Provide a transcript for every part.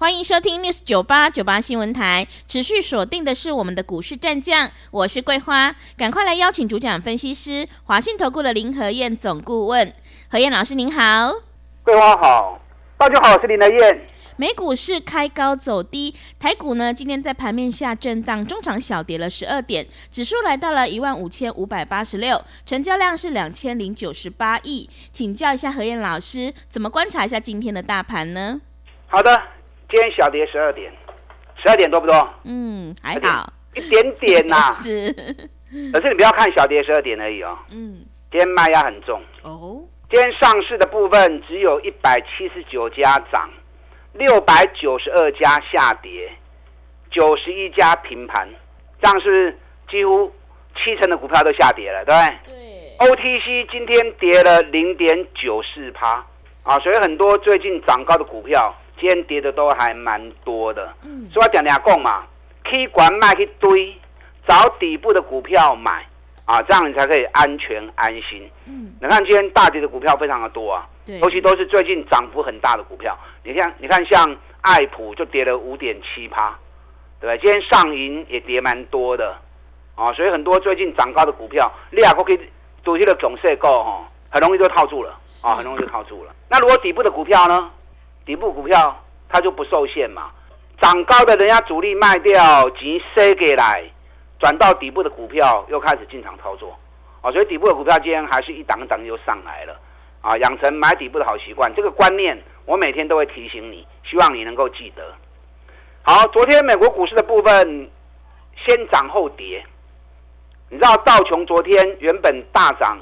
欢迎收听 News 九八九八新闻台，持续锁定的是我们的股市战将，我是桂花，赶快来邀请主讲分析师华信投顾的林和燕总顾问，何燕老师您好，桂花好，大家好，我是林和燕。美股是开高走低，台股呢今天在盘面下震荡，中场小跌了十二点，指数来到了一万五千五百八十六，成交量是两千零九十八亿，请教一下何燕老师，怎么观察一下今天的大盘呢？好的。今天小跌十二点，十二点多不多？嗯，还好，一点点呐、啊。是，可是你不要看小跌十二点而已哦。嗯，今天卖压很重。哦，今天上市的部分只有一百七十九家涨，六百九十二家下跌，九十一家平盘，这样是几乎七成的股票都下跌了，对不对？对。OTC 今天跌了零点九四趴啊，所以很多最近涨高的股票。今天跌的都还蛮多的，嗯，所以我讲两讲嘛，可以管卖一堆，找底部的股票买啊，这样你才可以安全安心。嗯，你看今天大跌的股票非常的多啊，尤其都是最近涨幅很大的股票。你看，你看像爱普就跌了五点七趴，对不对？今天上银也跌蛮多的啊，所以很多最近涨高的股票，你也可以赌这个总势够哈，很容易就套住了啊，很容易就套住了。那如果底部的股票呢？底部股票它就不受限嘛，涨高的人家主力卖掉，钱塞给来，转到底部的股票又开始进场操作，啊，所以底部的股票今天还是一档一档又上来了，啊，养成买底部的好习惯，这个观念我每天都会提醒你，希望你能够记得。好，昨天美国股市的部分先涨后跌，你知道道琼昨天原本大涨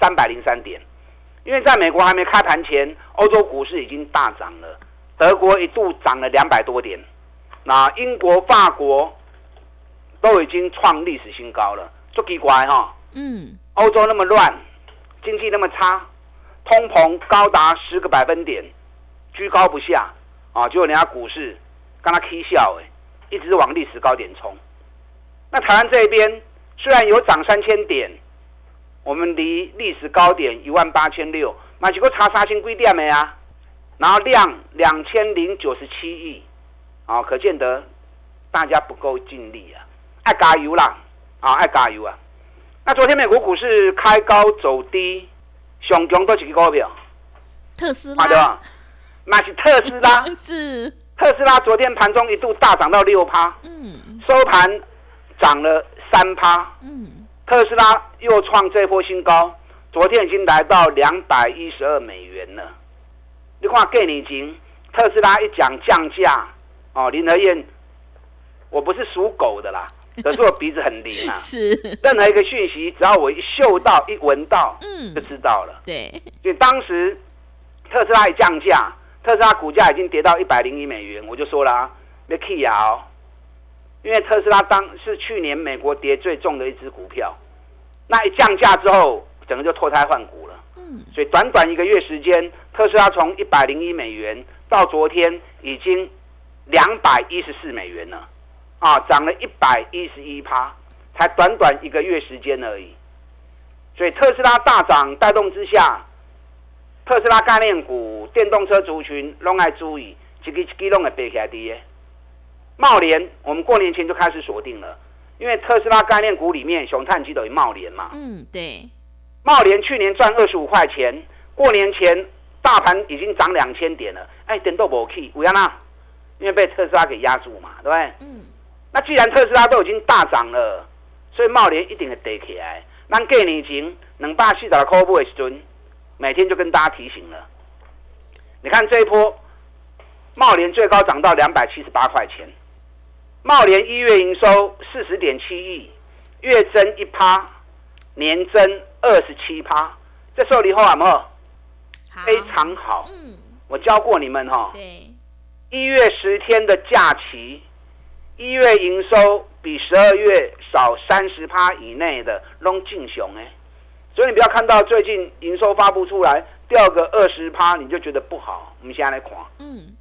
三百零三点。因为在美国还没开盘前，欧洲股市已经大涨了，德国一度涨了两百多点，那英国、法国都已经创历史新高了，足奇怪哈。嗯。欧洲那么乱，经济那么差，通膨高达十个百分点，居高不下啊！结果人家股市跟他 K 笑哎，一直往历史高点冲。那台湾这边虽然有涨三千点。我们离历史高点一万八千六，买几个查杀新规点没啊？然后量两千零九十七亿，啊，可见得大家不够尽力啊，爱加油啦，啊，爱加油啊！那昨天美国股市开高走低，上强都几个股票？特斯拉，对吧？那是特斯拉，是特斯拉。昨天盘中一度大涨到六趴，嗯，收盘涨了三趴，嗯。特斯拉又创这波新高，昨天已经来到两百一十二美元了。你看，给你金，特斯拉一讲降价，哦，林和燕，我不是属狗的啦，可是我鼻子很灵啊。是，任何一个讯息，只要我一嗅到、一闻到，嗯，就知道了。对，所以当时特斯拉一降价，特斯拉股价已经跌到一百零一美元，我就说了啊，别气呀因为特斯拉当是去年美国跌最重的一只股票，那一降价之后，整个就脱胎换骨了。嗯，所以短短一个月时间，特斯拉从一百零一美元到昨天已经两百一十四美元了，啊，涨了一百一十一趴，才短短一个月时间而已。所以特斯拉大涨带动之下，特斯拉概念股、电动车族群拢爱注意，一个一个拢会背起来的。贸联，我们过年前就开始锁定了，因为特斯拉概念股里面，熊探基等于茂联嘛。嗯，对。茂联去年赚二十五块钱，过年前大盘已经涨两千点了，哎，点都不起，为什么？因为被特斯拉给压住嘛，对不对？嗯。那既然特斯拉都已经大涨了，所以茂联一定会跌起来。那过年前两百四十块不会损，每天就跟大家提醒了。你看这一波，茂联最高涨到两百七十八块钱。贸联一月营收四十点七亿，月增一趴，年增二十七趴。这时候你好啊，没非常好。嗯，我教过你们哈。对。一月十天的假期，一月营收比十二月少三十趴以内的拢进熊哎，所以你不要看到最近营收发布出来掉个二十趴，你就觉得不好。我们现在来看，嗯，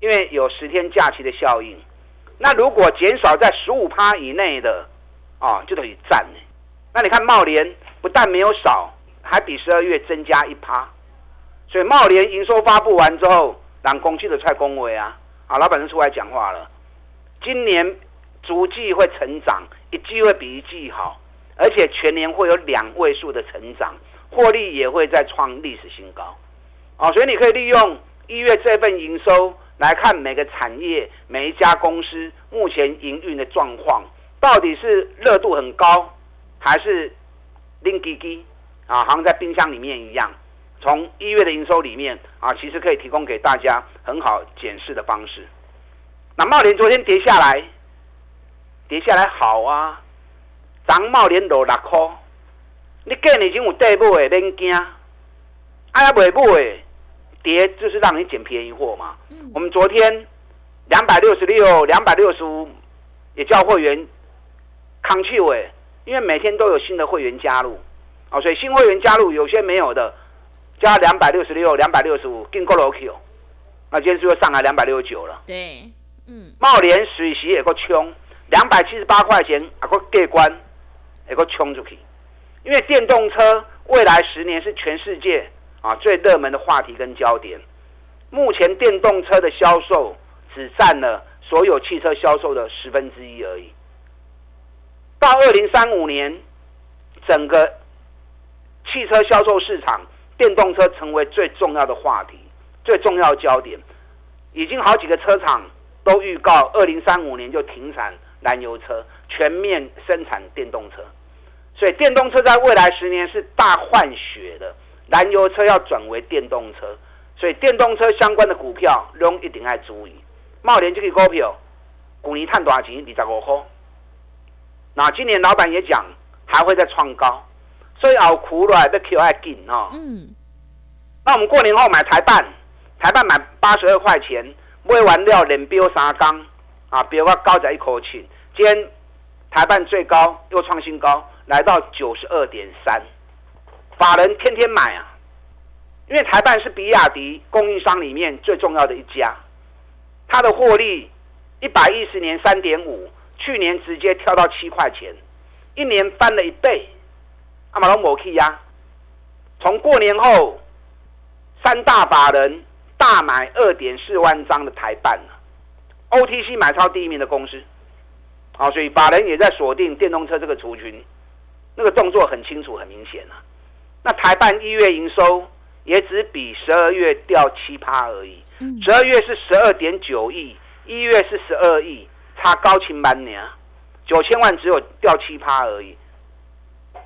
因为有十天假期的效应，那如果减少在十五趴以内的，啊，就等于赚。那你看茂联不但没有少，还比十二月增加一趴，所以茂联营收发布完之后，让公司的蔡恭维啊，啊，老板就出来讲话了，今年。逐季会成长，一季会比一季好，而且全年会有两位数的成长，获利也会再创历史新高。啊，所以你可以利用一月这份营收来看每个产业、每一家公司目前营运的状况，到底是热度很高，还是冷基基啊？好像在冰箱里面一样。从一月的营收里面啊，其实可以提供给大家很好检视的方式。那茂联昨天跌下来。跌下来好啊，涨茂联落六块，你今年已经有底部的，免惊。哎呀，尾部诶，跌就是让你捡便宜货嘛。嗯、我们昨天两百六十六、两百六十五，也叫会员扛去诶，因为每天都有新的会员加入，哦，所以新会员加入有些没有的，加两百六十六、两百六十五，进过楼 Q，那今天是不是上来两百六十九了？对，嗯，茂联水席也够冲。两百七十八块钱，啊个过关，也个冲出去。因为电动车未来十年是全世界啊最热门的话题跟焦点。目前电动车的销售只占了所有汽车销售的十分之一而已。到二零三五年，整个汽车销售市场，电动车成为最重要的话题，最重要的焦点。已经好几个车厂都预告，二零三五年就停产。燃油车全面生产电动车，所以电动车在未来十年是大换血的。燃油车要转为电动车，所以电动车相关的股票拢一定要注意。茂联这个股票，去年赚多少钱？二十五块。那今年老板也讲还会再创高，所以熬苦了要 Q 爱紧哈。嗯。那我们过年后买台半，台半买八十二块钱，买完料连标三缸。啊，比如说高在一口气，今天台半最高又创新高，来到九十二点三，法人天天买啊，因为台办是比亚迪供应商里面最重要的一家，它的获利一百一十年三点五，去年直接跳到七块钱，一年翻了一倍，阿马龙摩 K 呀，从过年后三大法人大买二点四万张的台半 OTC 买超第一名的公司，啊，所以法人也在锁定电动车这个族群，那个动作很清楚、很明显啊。那台办一月营收也只比十二月掉七趴而已，十二月是十二点九亿，一月是十二亿，差高清版年，九千万只有掉七趴而已。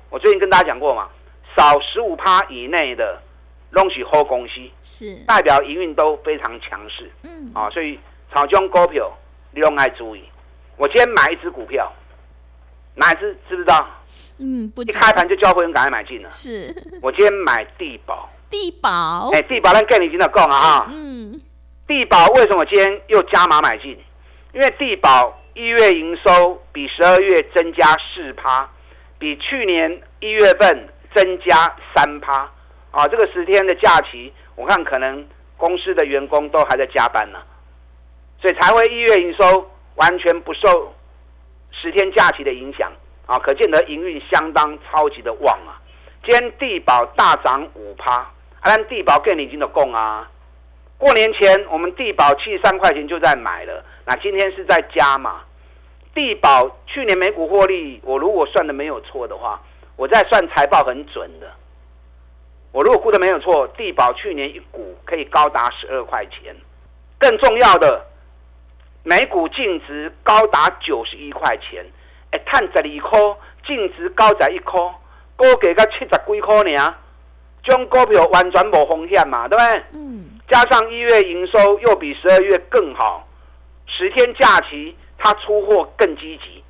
我最近跟大家讲过嘛，少十五趴以内的东西好公司是代表营运都非常强势，嗯，啊，所以。好，这种股票你用爱注意。我今天买一只股票，哪一只知不知道？嗯，不。一开盘就叫会员赶快买进了。是。我今天买地保。地保。哎，地保，咱跟你今天讲啊哈。嗯。地保为什么今天又加码买进？因为地保一月营收比十二月增加四趴，比去年一月份增加三趴。啊，这个十天的假期，我看可能公司的员工都还在加班呢。所以才会一月营收完全不受十天假期的影响啊，可见得营运相当超级的旺啊！今天地保大涨五趴，按地保更已经的供啊！过年前我们地保七十三块钱就在买了，那今天是在加嘛。地保去年每股获利，我如果算的没有错的话，我在算财报很准的。我如果估的没有错，地保去年一股可以高达十二块钱，更重要的。每股净值高达九十一块钱，哎，赚十二块，净值高在一块，高给个七十几块呢，这种股票完全无风险嘛，对不对？嗯。加上一月营收又比十二月更好，十天假期它出货更积极，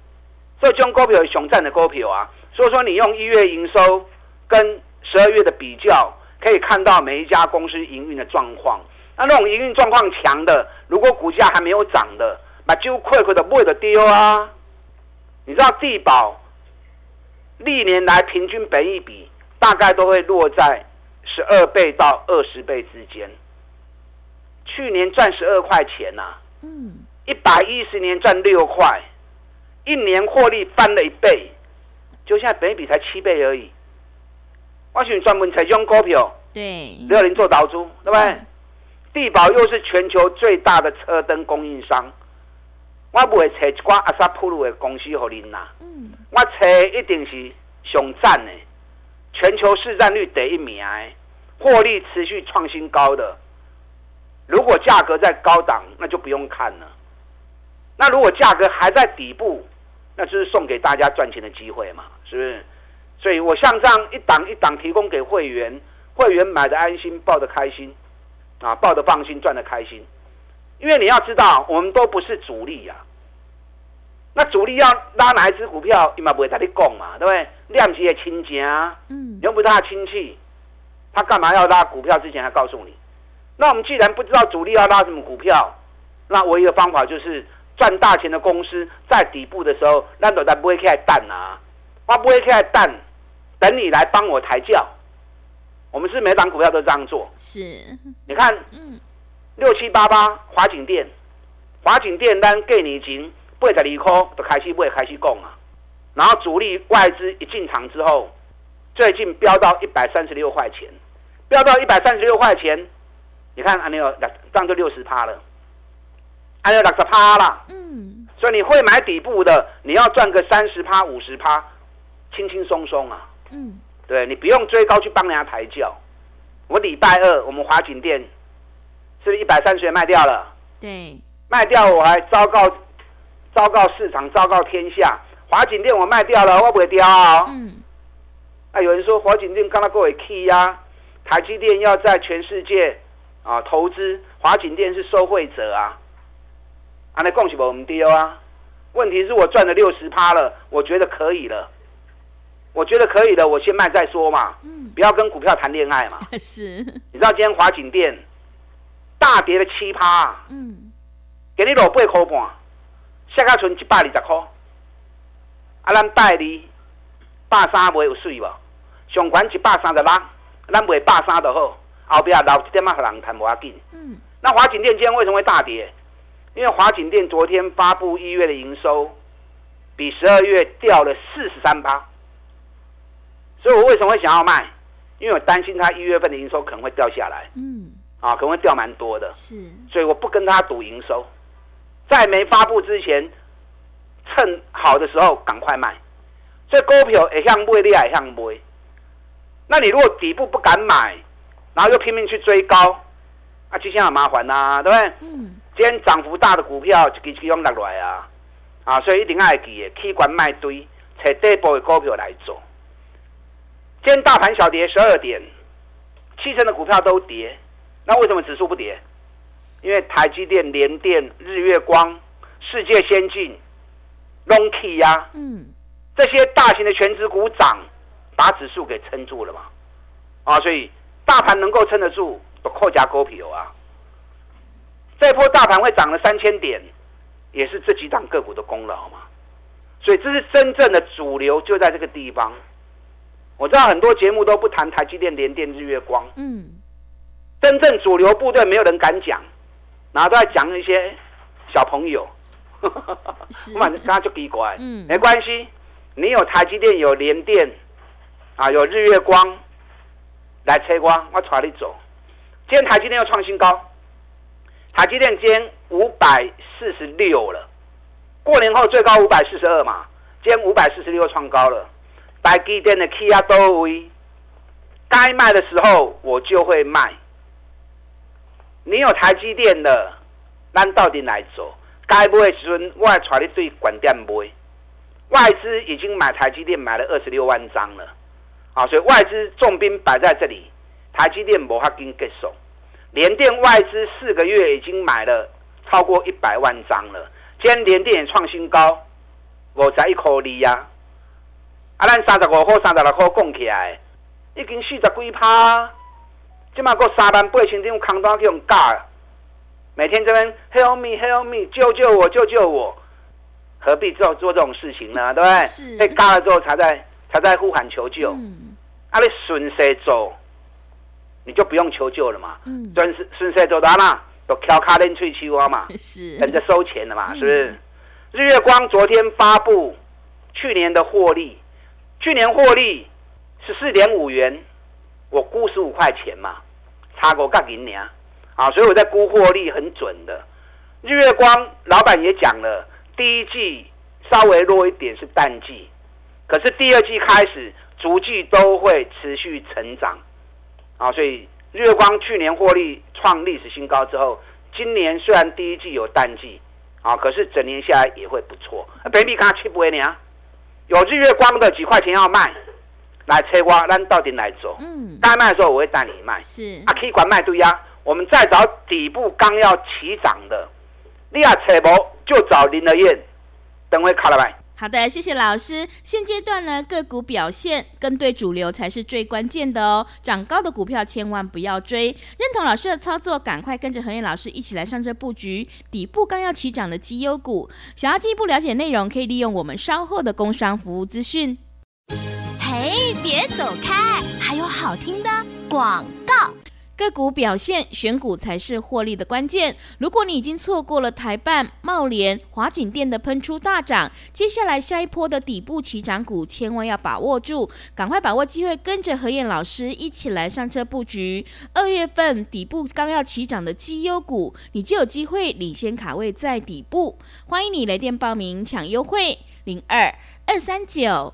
所以这种股票是熊赞的股票啊。所以说你用一月营收跟十二月的比较，可以看到每一家公司营运的状况。那那种营运状况强的，如果股价还没有涨的，把就快快的不会的丢啊！你知道地保历年来平均本益比大概都会落在十二倍到二十倍之间。去年赚十二块钱呐、啊，嗯，一百一十年赚六块，一年获利翻了一倍，就现在本益比才七倍而已。我选专门采用股票，对，六零做导珠，对不对？地保又是全球最大的车灯供应商，我不会找一挂阿萨普鲁的公司给您拿，嗯，我找一定是上赞的，全球市占率第一名，获利持续创新高的。如果价格在高档，那就不用看了。那如果价格还在底部，那就是送给大家赚钱的机会嘛，是不是？所以我像这样一档一档提供给会员，会员买的安心，抱的开心，啊，抱的放心，赚的开心。因为你要知道，我们都不是主力呀、啊。那主力要拉哪一只股票，你嘛不会跟你讲嘛，对不对？量级也亲家，嗯，又不是他的亲戚，他干嘛要拉股票之前还告诉你？那我们既然不知道主力要拉什么股票，那唯一的方法就是赚大钱的公司在底部的时候，那都在不会开蛋啊，我不会开蛋，等你来帮我抬轿。我们是每档股票都这样做。是，你看，嗯，六七八八华景电，华景电单给你已经八十二块就开始不会开始供啊，然后主力外资一进场之后，最近飙到一百三十六块钱，飙到一百三十六块钱。你看，还有两，这样就六十趴了，还有六十趴啦。嗯，所以你会买底部的，你要赚个三十趴、五十趴，轻轻松松啊。嗯，对，你不用追高去帮人家抬轿。我礼拜二我们华景电是不是一百三十元卖掉了？对，卖掉我还昭告昭告市场，昭告天下，华景电我卖掉了，我不会掉啊。嗯，啊，有人说华景电刚刚各位 key 呀，台积电要在全世界。啊，投资华景电是受惠者啊，啊，那恭喜我们丢啊！问题是我赚了六十趴了，我觉得可以了，我觉得可以了，我先卖再说嘛，嗯，不要跟股票谈恋爱嘛。是，你知道今天华景电大跌了七趴，嗯，给你落八块半，下个存一百二十块，啊，咱代理百三卖有水无？上悬一百三十六，咱卖百三就好。后边老一点嘛，和人谈不要紧。嗯，那华景电今天为什么会大跌？因为华景电昨天发布一月的营收，比十二月掉了四十三趴。所以我为什么会想要卖？因为我担心它一月份的营收可能会掉下来。嗯，啊，可能会掉蛮多的。是，所以我不跟他赌营收，在没发布之前，趁好的时候赶快卖。所以股票也像买，你也像买。那你如果底部不敢买？然后又拼命去追高，啊，就像很麻烦呐、啊，对不对？嗯。今天涨幅大的股票就给其中落来啊，啊，所以一定要记得，起管卖堆，找底部的股票来做。今天大盘小跌十二点，七成的股票都跌，那为什么指数不跌？因为台积电、联电、日月光、世界先进、隆起呀，嗯，这些大型的全职股涨，把指数给撑住了嘛，啊，所以。大盘能够撑得住，都靠加股票啊！这一波大盘会涨了三千点，也是这几档个股的功劳嘛。所以这是真正的主流，就在这个地方。我知道很多节目都不谈台积电、联电、日月光，嗯，真正主流部队没有人敢讲，然后都在讲一些小朋友，我反正刚刚就奇怪，嗯，没关系，你有台积电，有联电，啊，有日月光。来车光，我带你走。今天台积电又创新高，台积电今天五百四十六了，过年后最高五百四十二嘛，今天五百四十六创高了。台积电的 K 压都位，该卖的时候我就会卖。你有台积电的，咱到底来做？该买的时阵，我带你对关店买。外资已经买台积电买了二十六万张了。啊，所以外资重兵摆在这里，台积电无法跟结束，联电外资四个月已经买了超过一百万张了，今天联电创新高，五十一块二呀，啊，咱三十五块、三十六块讲起来，已经四十几趴，今嘛过三万八千张空单去用价，每天这边 help me help me 救救我救救我，何必做做这种事情呢？对不对？是。被嘎了之后才在才在呼喊求救。嗯。啊，你顺势走，你就不用求救了嘛。嗯。顺势顺势走的嘛，都敲卡链吹气蛙嘛。是。等着收钱了嘛，是不是？嗯、日月光昨天发布去年的获利，去年获利十四点五元，我估十五块钱嘛，差个干银两。啊，所以我在估获利很准的。日月光老板也讲了，第一季稍微弱一点是淡季，可是第二季开始逐季都会持续成长。啊，所以日月光去年获利创历史新高之后，今年虽然第一季有淡季，啊，可是整年下来也会不错。baby 刚七不为呢，有日月光的几块钱要卖，来催瓜，咱到底来走？嗯，该卖的时候我会带你卖。是啊，可以管卖对呀。我们再找底部刚要起涨的，你要扯不就找林德燕，等会卡了呗。好的，谢谢老师。现阶段呢，个股表现跟对主流才是最关键的哦。涨高的股票千万不要追，认同老师的操作，赶快跟着何燕老师一起来上车布局底部刚要起涨的绩优股。想要进一步了解内容，可以利用我们稍后的工商服务资讯。嘿，别走开，还有好听的广告。个股表现，选股才是获利的关键。如果你已经错过了台办、茂联、华景电的喷出大涨，接下来下一波的底部起涨股，千万要把握住，赶快把握机会，跟着何燕老师一起来上车布局。二月份底部刚要起涨的绩优股，你就有机会领先卡位在底部。欢迎你来电报名抢优惠，零二二三九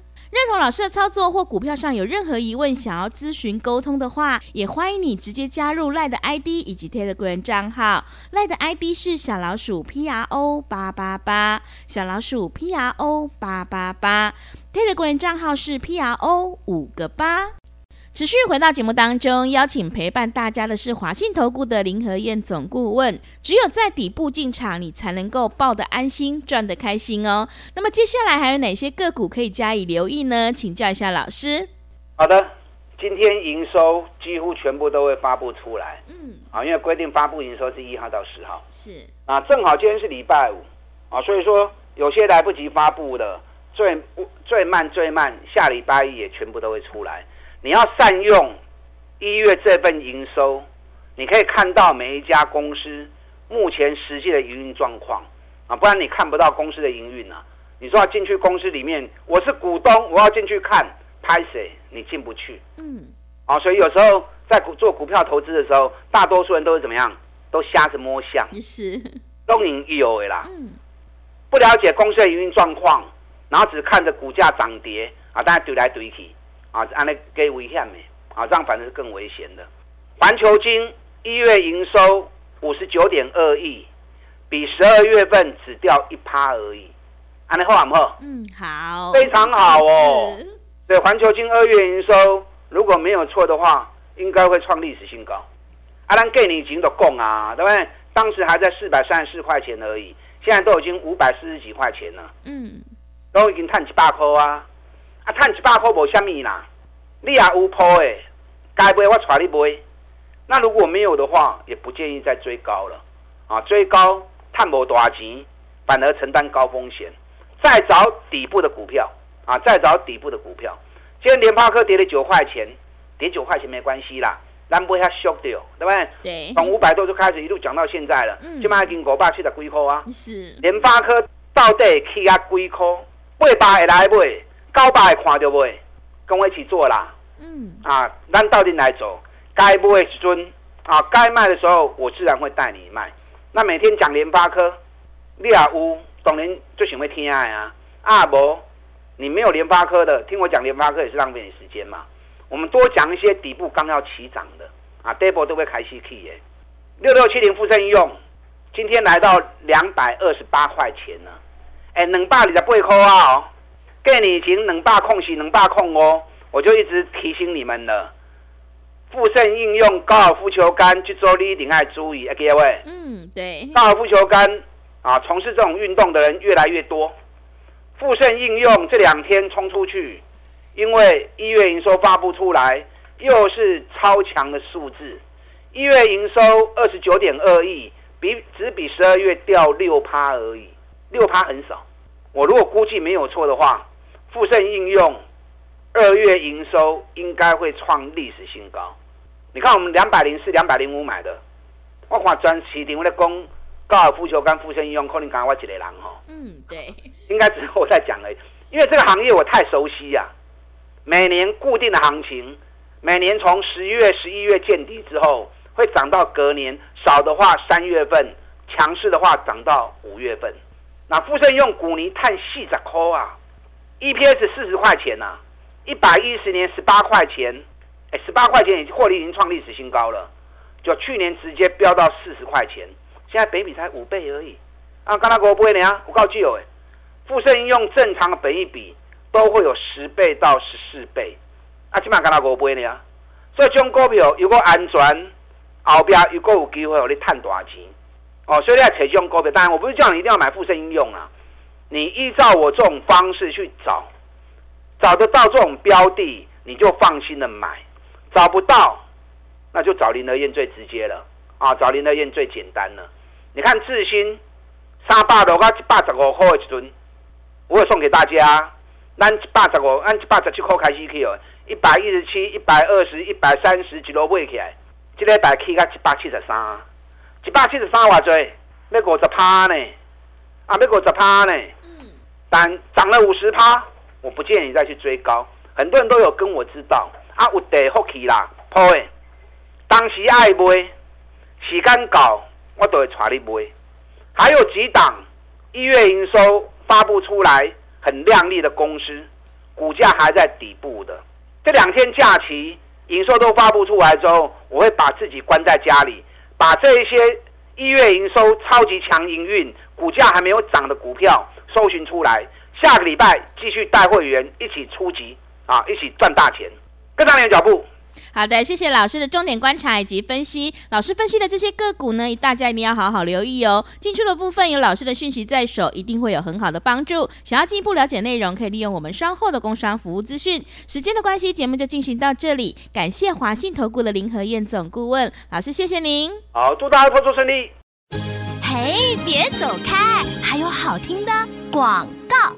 认同老师的操作或股票上有任何疑问，想要咨询沟通的话，也欢迎你直接加入赖的 ID 以及 Telegram 账号。赖的 ID 是小老鼠 P R O 八八八，小老鼠 P R O 八八八，Telegram 账号是 P R O 五个八。持续回到节目当中，邀请陪伴大家的是华信投顾的林和燕总顾问。只有在底部进场，你才能够抱得安心，赚得开心哦。那么接下来还有哪些个股可以加以留意呢？请教一下老师。好的，今天营收几乎全部都会发布出来。嗯，啊，因为规定发布营收是一号到十号。是啊，正好今天是礼拜五啊，所以说有些来不及发布的，最最慢最慢下礼拜一也全部都会出来。你要善用一月这份营收，你可以看到每一家公司目前实际的营运状况啊，不然你看不到公司的营运啊。你说要进去公司里面，我是股东，我要进去看，拍谁？你进不去。嗯。啊，所以有时候在股做股票投资的时候，大多数人都是怎么样？都瞎子摸象。是。都你有的啦。嗯。不了解公司的营运状况，然后只看着股价涨跌啊，大家怼来怼去。啊，按那给危险的，啊，这样反正是更危险的。环球金一月营收五十九点二亿，比十二月份只掉一趴而已。安尼好唔好？嗯，好，非常好哦。对，环球金二月营收如果没有错的话，应该会创历史新高。阿兰给你已经都供啊，对不对？当时还在四百三十四块钱而已，现在都已经五百四十几块钱了。嗯，都已经探几百块啊。啊，赚一百块无虾米啦，你也有铺诶，该买我带你买。那如果没有的话，也不建议再追高了。啊，追高赚无大钱，反而承担高风险。再找底部的股票啊，再找底部的股票。今天联发科跌了九块钱，跌九块钱没关系啦，咱不要 shock 掉，对不对？对。从五百多就开始一路讲到现在了，嗯，起码已经五百七十几块啊。是。联发科到底起啊几块？八百会来买？高八看到不？跟我一起做啦。嗯。啊，咱到底来走？该买的时阵啊，该卖的时候，我自然会带你卖。那每天讲联发科，你也有当然最喜欢听的啊。啊无，你没有联发科的，听我讲联发科也是浪费你时间嘛。我们多讲一些底部刚要起涨的啊，底部都会开始起耶。六六七零富盛用，今天来到两百二十八块钱了。哎，两百二十八块啊哦。给你已经能把控是能把控哦，我就一直提醒你们了。富盛应用高尔夫球杆去做，你一定要注意，各位。嗯，对。高尔夫球杆啊，从事这种运动的人越来越多。富盛应用这两天冲出去，因为一月营收发布出来，又是超强的数字。一月营收二十九点二亿，比只比十二月掉六趴而已，六趴很少。我如果估计没有错的话，富盛应用二月营收应该会创历史新高。你看我们两百零四、两百零五买的，我看专市定位的讲高尔夫球跟富盛应用，可能刚刚我一个人哈。嗯，对，应该只是我在讲而已，因为这个行业我太熟悉呀、啊。每年固定的行情，每年从十月、十一月见底之后。会涨到隔年，少的话三月份，强势的话涨到五月份。那富盛用股尼碳细在抠啊，EPS 四十块钱呐、啊，一百一十年十八块钱，哎，十八块钱已经获利已经创历史新高了，就去年直接飙到四十块钱，现在北比才五倍而已。啊，刚才给我不会呢，我告诉你，富盛用正常的本益比都会有十倍到十四倍，啊，起码刚才给我不会呢，所以这种股票如果安全。后边如果有机会，我你赚大钱哦。所以你要采这种股票，当然我不是叫你一定要买富盛应用啊。你依照我这种方式去找，找得到这种标的，你就放心的买；找不到，那就找林德燕最直接了啊，找林德燕最简单了。你看智新三百多，我一百十五块一吨，我会送给大家。咱一百十五，按一百十七块开始去哦，一百一十七、一百二十、一百三十几路买起来。这个大起到一百七十三，一百七十三偌济，要五十趴呢，啊，要五十趴呢。但涨了五十趴，我不建议你再去追高。很多人都有跟我知道，啊，有地福气啦，好诶。当时爱买，时间到，我都会带你买。还有几档一月营收发布出来很亮丽的公司，股价还在底部的。这两天假期。营收都发布出来之后，我会把自己关在家里，把这一些一月营收超级强营运、股价还没有涨的股票搜寻出来，下个礼拜继续带会员一起出击啊，一起赚大钱，跟上你的脚步。好的，谢谢老师的重点观察以及分析。老师分析的这些个股呢，大家一定要好好留意哦。进出的部分有老师的讯息在手，一定会有很好的帮助。想要进一步了解内容，可以利用我们稍后的工商服务资讯。时间的关系，节目就进行到这里。感谢华信投顾的林和燕总顾问老师，谢谢您。好，祝大家操作顺利。嘿，别走开，还有好听的广告。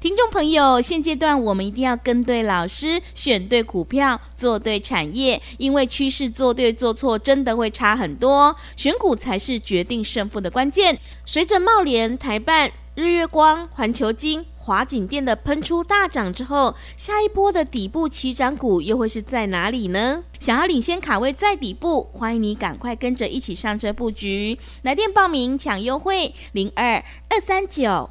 听众朋友，现阶段我们一定要跟对老师，选对股票，做对产业，因为趋势做对做错真的会差很多，选股才是决定胜负的关键。随着茂联、台办、日月光、环球金、华景电的喷出大涨之后，下一波的底部起涨股又会是在哪里呢？想要领先卡位在底部，欢迎你赶快跟着一起上车布局，来电报名抢优惠零二二三九。